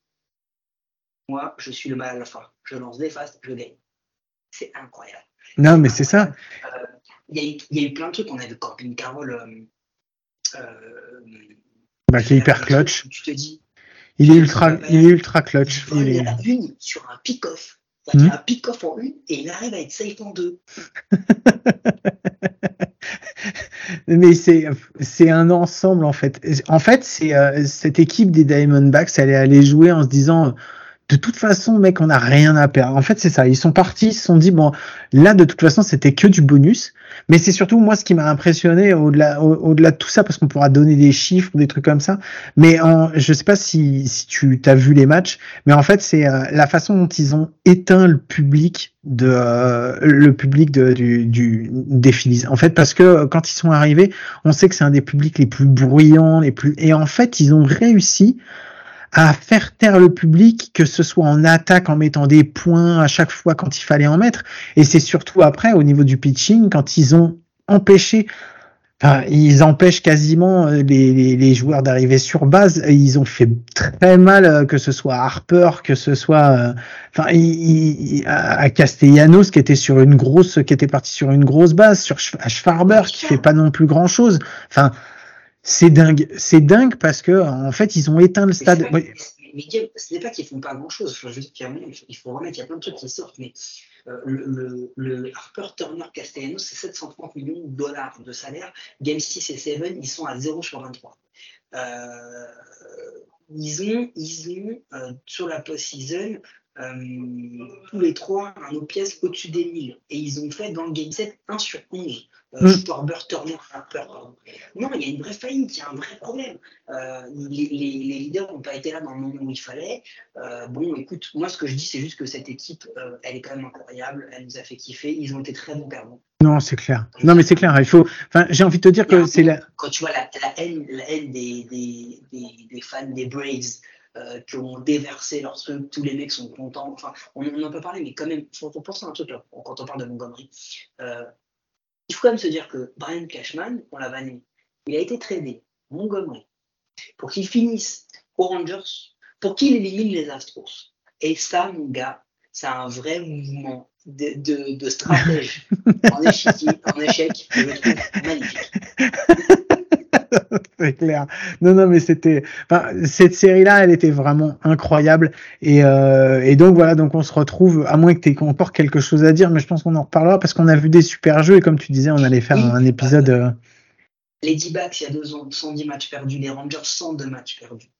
moi, je suis le mal à la fin. Je lance des fast, je gagne. C'est incroyable. Non, mais c'est ça. Euh, il y, y, a eu plein de trucs. On a vu Corbin Carroll. Euh, euh, bah, qui est hyper clutch. Tu te dis. Il est ultra, il est ultra clutch. Il, il est la une sur un pick-off. Mmh. a un pick-off en une et il arrive à être safe en deux. Mais c'est c'est un ensemble en fait. En fait, c'est euh, cette équipe des Diamondbacks, elle est allée jouer en se disant de toute façon, mec, on n'a rien à perdre. En fait, c'est ça. Ils sont partis, ils se sont dit, bon, là, de toute façon, c'était que du bonus. Mais c'est surtout moi ce qui m'a impressionné au-delà, au-delà de tout ça, parce qu'on pourra donner des chiffres, des trucs comme ça. Mais en, je sais pas si, si tu as vu les matchs, mais en fait, c'est euh, la façon dont ils ont éteint le public de euh, le public de, du, du des Phillies. En fait, parce que quand ils sont arrivés, on sait que c'est un des publics les plus bruyants, les plus et en fait, ils ont réussi à faire taire le public, que ce soit en attaque, en mettant des points à chaque fois quand il fallait en mettre. Et c'est surtout après, au niveau du pitching, quand ils ont empêché, enfin, ils empêchent quasiment euh, les, les, joueurs d'arriver sur base. Ils ont fait très mal, euh, que ce soit Harper, que ce soit, euh, enfin, à Castellanos qui était sur une grosse, qui était parti sur une grosse base, sur Schwarber qui fait pas non plus grand chose. Enfin, c'est dingue, c'est dingue parce que en fait ils ont éteint le stade. Mais, ce n'est pas qu'ils font pas grand chose. Enfin, je veux dire il faut remettre, il y a plein de trucs qui sortent, mais euh, le, le, Harper Turner Castellanos, c'est 730 millions de dollars de salaire. Game 6 et 7, ils sont à 0 sur 23. Euh, ils ont, ils ont euh, sur la post-season tous les trois un OPS au-dessus des 1000. Et ils ont fait dans le game 7 1 sur 11. Euh, mm. Turner, peur. Non, il y a une vraie faillite, il y a un vrai problème. Euh, les, les, les, leaders n'ont pas été là dans le moment où il fallait. Euh, bon, écoute, moi ce que je dis, c'est juste que cette équipe, euh, elle est quand même incroyable, elle nous a fait kiffer, ils ont été très bons perdants. Non, c'est clair. Non, mais c'est clair. Il faut. Enfin, j'ai envie de te dire que c'est la. Quand tu vois la, la haine, la haine des, des, des, des fans des Braves, euh, qui ont déversé lorsque tous les mecs sont contents. Enfin, on, en peut parler, mais quand même, il faut, penser à un truc là, quand on parle de Montgomery. Euh, il faut quand même se dire que Brian Cashman, on l'a vanné, il a été tradé Montgomery pour qu'il finisse aux Rangers, pour qu'il élimine les Astros. Et ça, mon gars, c'est un vrai mouvement de, de, de stratège en, échec, en échec, je le trouve magnifique. c'est clair. Non, non, mais c'était, enfin, cette série-là, elle était vraiment incroyable. Et, euh, et donc voilà, donc on se retrouve, à moins que tu aies encore quelque chose à dire, mais je pense qu'on en reparlera parce qu'on a vu des super jeux et comme tu disais, on allait faire un épisode. Euh... Les D-backs, il y a deux ans, 110 matchs perdus. Les Rangers, 102 matchs perdus.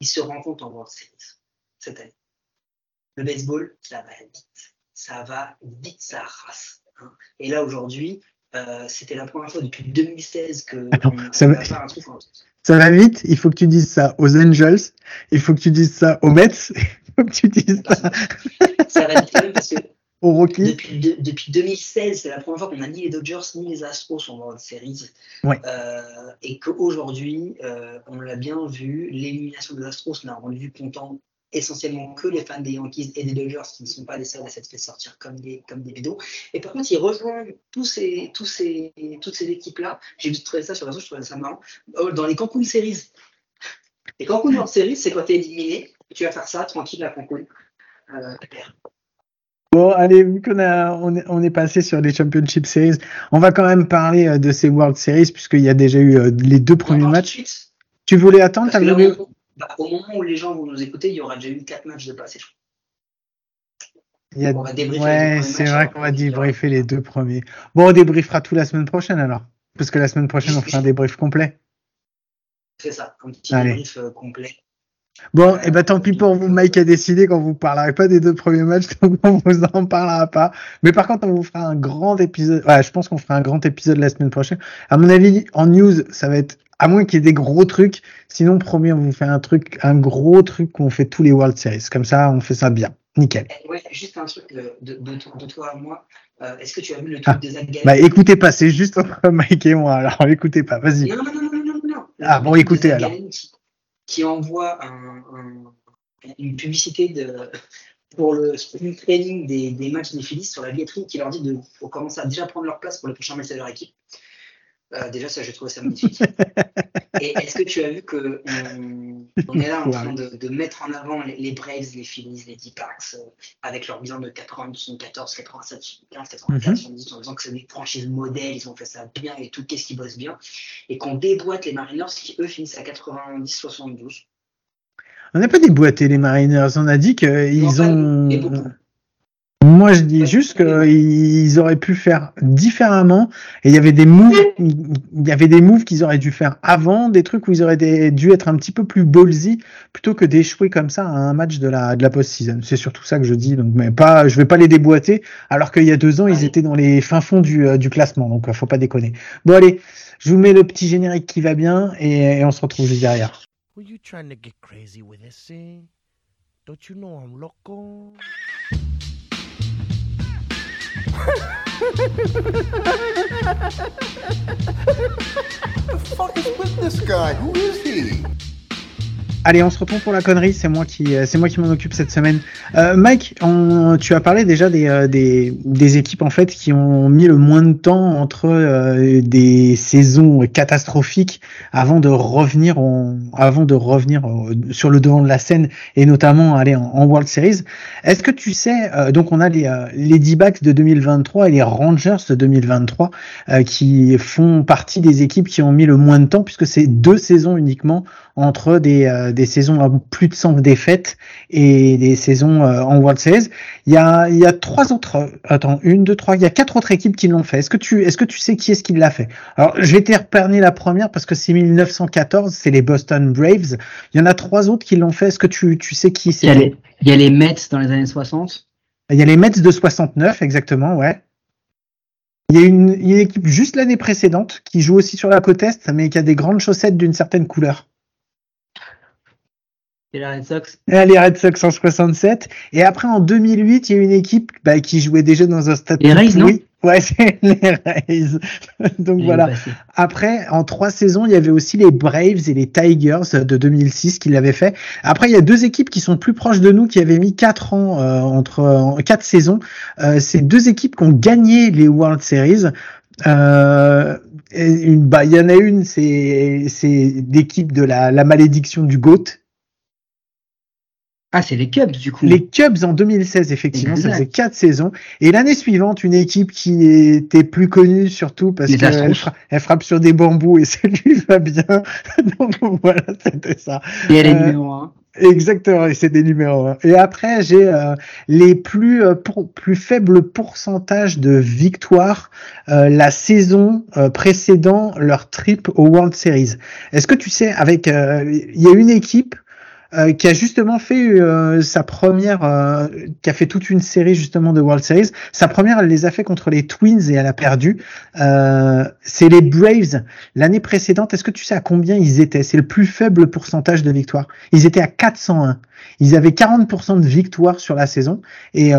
Ils se rencontrent en World Series cette année. Le baseball, ça va vite. Ça va vite, ça race. Hein. Et là, aujourd'hui, euh, c'était la première fois depuis 2016 que ça, va, un truc ça va vite. Il faut que tu dises ça aux Angels. Il faut que tu dises ça aux Mets. Il faut que tu dises ça. ça va vite quand même parce que Depuis, depuis 2016, c'est la première fois qu'on a ni les Dodgers ni les Astros en World Series. Ouais. Euh, et qu'aujourd'hui, euh, on l'a bien vu, l'élimination des Astros l'a rendu content essentiellement que les fans des Yankees et des Dodgers qui ne sont pas les seuls à s'être fait sortir comme des, comme des bidons. Et par contre, ils rejoignent tous ces, tous ces, toutes ces équipes-là. J'ai vu trouver ça sur la réseau, je trouvais ça marrant. Oh, dans les Cancun Series. Et Cancun World Series, c'est quand t'es éliminé, tu vas faire ça tranquille à Cancun. Euh, Bon, allez, vu qu'on a, on est, on est passé sur les Championship Series, on va quand même parler euh, de ces World Series puisqu'il y a déjà eu euh, les deux premiers matchs. Tu voulais attendre Parce que là, voulu- bah, au moment où les gens vont nous écouter, il y aura déjà eu 4 matchs de passé. je crois. il y a- on va débriefer les deux Ouais, c'est vrai qu'on va débriefer les deux premiers. Bon, on débriefera tout la semaine prochaine alors. Parce que la semaine prochaine, on fera un débrief complet. C'est ça, un petit Allez. débrief euh, complet. Bon, et ben tant pis pour vous, Mike a décidé qu'on vous parlera pas des deux premiers matchs, donc on vous en parlera pas. Mais par contre, on vous fera un grand épisode. Ouais, je pense qu'on fera un grand épisode la semaine prochaine. À mon avis, en news, ça va être à moins qu'il y ait des gros trucs. Sinon, promis, on vous fait un truc, un gros truc qu'on fait tous les World Series. Comme ça, on fait ça bien. Nickel. Eh, Ouais, juste un truc de, de, to- de toi à moi. Euh, Est-ce que tu as vu le Ah. truc de Zach Gallen Bah, écoutez pas, c'est juste entre Mike et moi. Alors, écoutez pas. Vas-y. Non, non, non, non, non, non. Ah, bon, écoutez, alors. Qui, qui envoie un, un- une publicité de, pour le spring training des, des matchs des Phillies sur la billetterie qui leur dit de faut commencer à déjà prendre leur place pour le prochain match de leur équipe. Euh, déjà, ça, j'ai trouvé ça magnifique. Et est-ce que tu as vu que on, on est là en train de, de mettre en avant les, les Braves, les Phillies, les D-Packs, euh, avec leur bilan de 80, 74, 87, 15, 94, Mhm. 70, en disant que c'est des franchises modèles, ils ont fait ça bien et tout, qu'est-ce qu'ils bossent bien, et qu'on déboîte les Mariners qui, eux, finissent à 90, 72. On n'a pas déboîté les Mariners. On a dit qu'ils ont. Moi, je dis juste qu'ils auraient pu faire différemment. Et il y avait des moves, il y avait des moves qu'ils auraient dû faire avant, des trucs où ils auraient dû être un petit peu plus ballsy plutôt que d'échouer comme ça à un match de la de la post-season. C'est surtout ça que je dis. Donc, mais pas, je vais pas les déboîter. Alors qu'il y a deux ans, ils étaient dans les fins fonds du euh, du classement. Donc, euh, faut pas déconner. Bon, allez, je vous mets le petit générique qui va bien et, et on se retrouve juste derrière. Were you trying to get crazy with this thing? Don't you know I'm loco? The fuck is with this guy? Who is he? Allez, on se retrouve pour la connerie. C'est moi qui, euh, c'est moi qui m'en occupe cette semaine. Euh, Mike, tu as parlé déjà des, euh, des, des équipes en fait qui ont mis le moins de temps entre des saisons catastrophiques avant de revenir, en- avant de revenir sur le devant de la scène et notamment aller en, World Series. Est-ce que tu sais, donc on a les, les D-backs de 2023 et les Rangers de 2023 euh, qui font partie des équipes qui ont mis le moins de temps puisque c'est deux saisons uniquement entre des, des saisons à plus de 100 défaites et des saisons euh, en World Series. Il y a, il y a trois autres, euh, attends, une, deux, trois, il y a quatre autres équipes qui l'ont fait. Est-ce que tu, est-ce que tu sais qui est-ce qui l'a fait? Alors, je vais t'épargner la première parce que c'est 1914, c'est les Boston Braves. Il y en a trois autres qui l'ont fait. Est-ce que tu, tu sais qui Il c'est les, il y a les Mets dans les années 60. Il y a les Mets de 69, exactement, ouais. Il y a une, il y a une équipe juste l'année précédente qui joue aussi sur la côte Est, mais qui a des grandes chaussettes d'une certaine couleur. Et la Red Sox. Et les Red Sox en 67. Et après, en 2008, il y a une équipe bah, qui jouait déjà dans un stade. Les Rays, non Oui, ouais, c'est les Rays. Donc voilà. Après, en trois saisons, il y avait aussi les Braves et les Tigers de 2006 qui l'avaient fait. Après, il y a deux équipes qui sont plus proches de nous, qui avaient mis quatre ans euh, entre en quatre saisons. Euh, c'est deux équipes qui ont gagné les World Series. Euh, une, bah, il y en a une, c'est c'est l'équipe de la, la malédiction du GOAT. Ah, c'est les Cubs, du coup. Les Cubs en 2016, effectivement, ça faisait quatre saisons. Et l'année suivante, une équipe qui était plus connue surtout parce qu'elle fra- frappe sur des bambous et ça lui va bien. Donc voilà, c'était ça. Et elle est Euh, numéro 1. Exactement, et c'est des numéros. un. Et après, j'ai euh, les plus euh, pour- plus faibles pourcentages de victoires euh, la saison euh, précédant leur trip au World Series. Est-ce que tu sais, avec euh, il y a une équipe euh, qui a justement fait euh, sa première, euh, qui a fait toute une série justement de World Series. Sa première, elle les a fait contre les Twins et elle a perdu. C'est les Braves. L'année précédente, est-ce que tu sais à combien ils étaient? C'est le plus faible pourcentage de victoires. Ils étaient à 401. Ils avaient 40% de victoires sur la saison et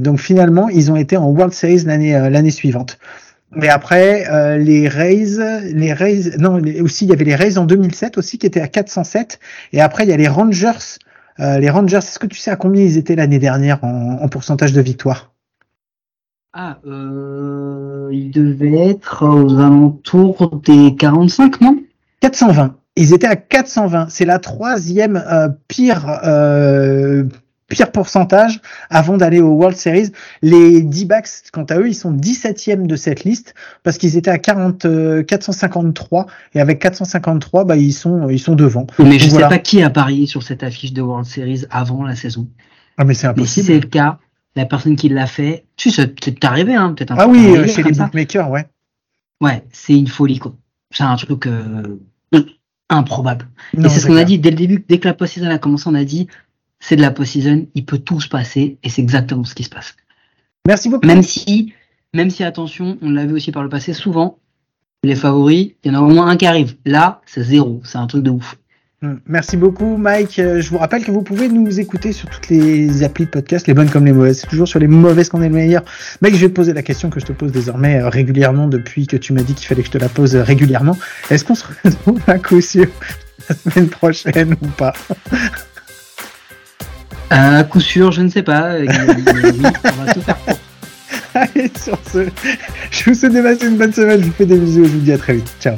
donc finalement, ils ont été en World Series l'année l'année suivante. Mais après, euh, les Rays, les Rays, non, les- aussi il y avait les Rays en 2007 aussi qui étaient à 407. Et après il y a les Rangers. Euh, les Rangers, est-ce que tu sais à combien ils étaient l'année dernière en, en pourcentage de victoire Ah, euh, il devait être aux alentours des 45, non? 420. Ils étaient à 420. C'est la troisième euh, pire euh, pire pourcentage avant d'aller au World Series. Les D-backs, quant à eux, ils sont 17e de cette liste parce qu'ils étaient à 40, euh, 453 et avec 453, bah ils sont ils sont devant. Mais je Donc sais pas qui a parié sur cette affiche de World Series avant la saison. Ah mais c'est Mais si impossible. c'est le cas, la personne qui l'a fait, tu sais, c'est arrivé, hein, peut-être un ah oui, arrivé euh, chez les bookmakers, ouais. Ouais, c'est une folie, quoi. C'est un truc euh, improbable. Non, et c'est ce qu'on a dit dès le début, dès que la post-season a commencé, on a dit c'est de la post-season, il peut tout se passer, et c'est exactement ce qui se passe. Merci beaucoup. Même si, même si attention, on l'a vu aussi par le passé, souvent, les favoris, il y en a au moins un qui arrive. Là, c'est zéro, c'est un truc de ouf. Mm. Merci beaucoup, Mike. Euh, Je vous rappelle que vous pouvez nous écouter sur toutes les applis de podcast, les bonnes comme les mauvaises. C'est toujours sur les mauvaises qu'on est le meilleur. Mike, je vais te poser la question que je te pose désormais euh, régulièrement depuis que tu m'as dit qu'il fallait que je te la pose euh, régulièrement. Est-ce qu'on se retrouve à coup sûr la semaine prochaine ou pas? À coup sûr, je ne sais pas. oui, on va tout faire pour. Allez, sur ce, je vous souhaite de passer une bonne semaine. Je vous fais des bisous et je vous dis à très vite. Ciao.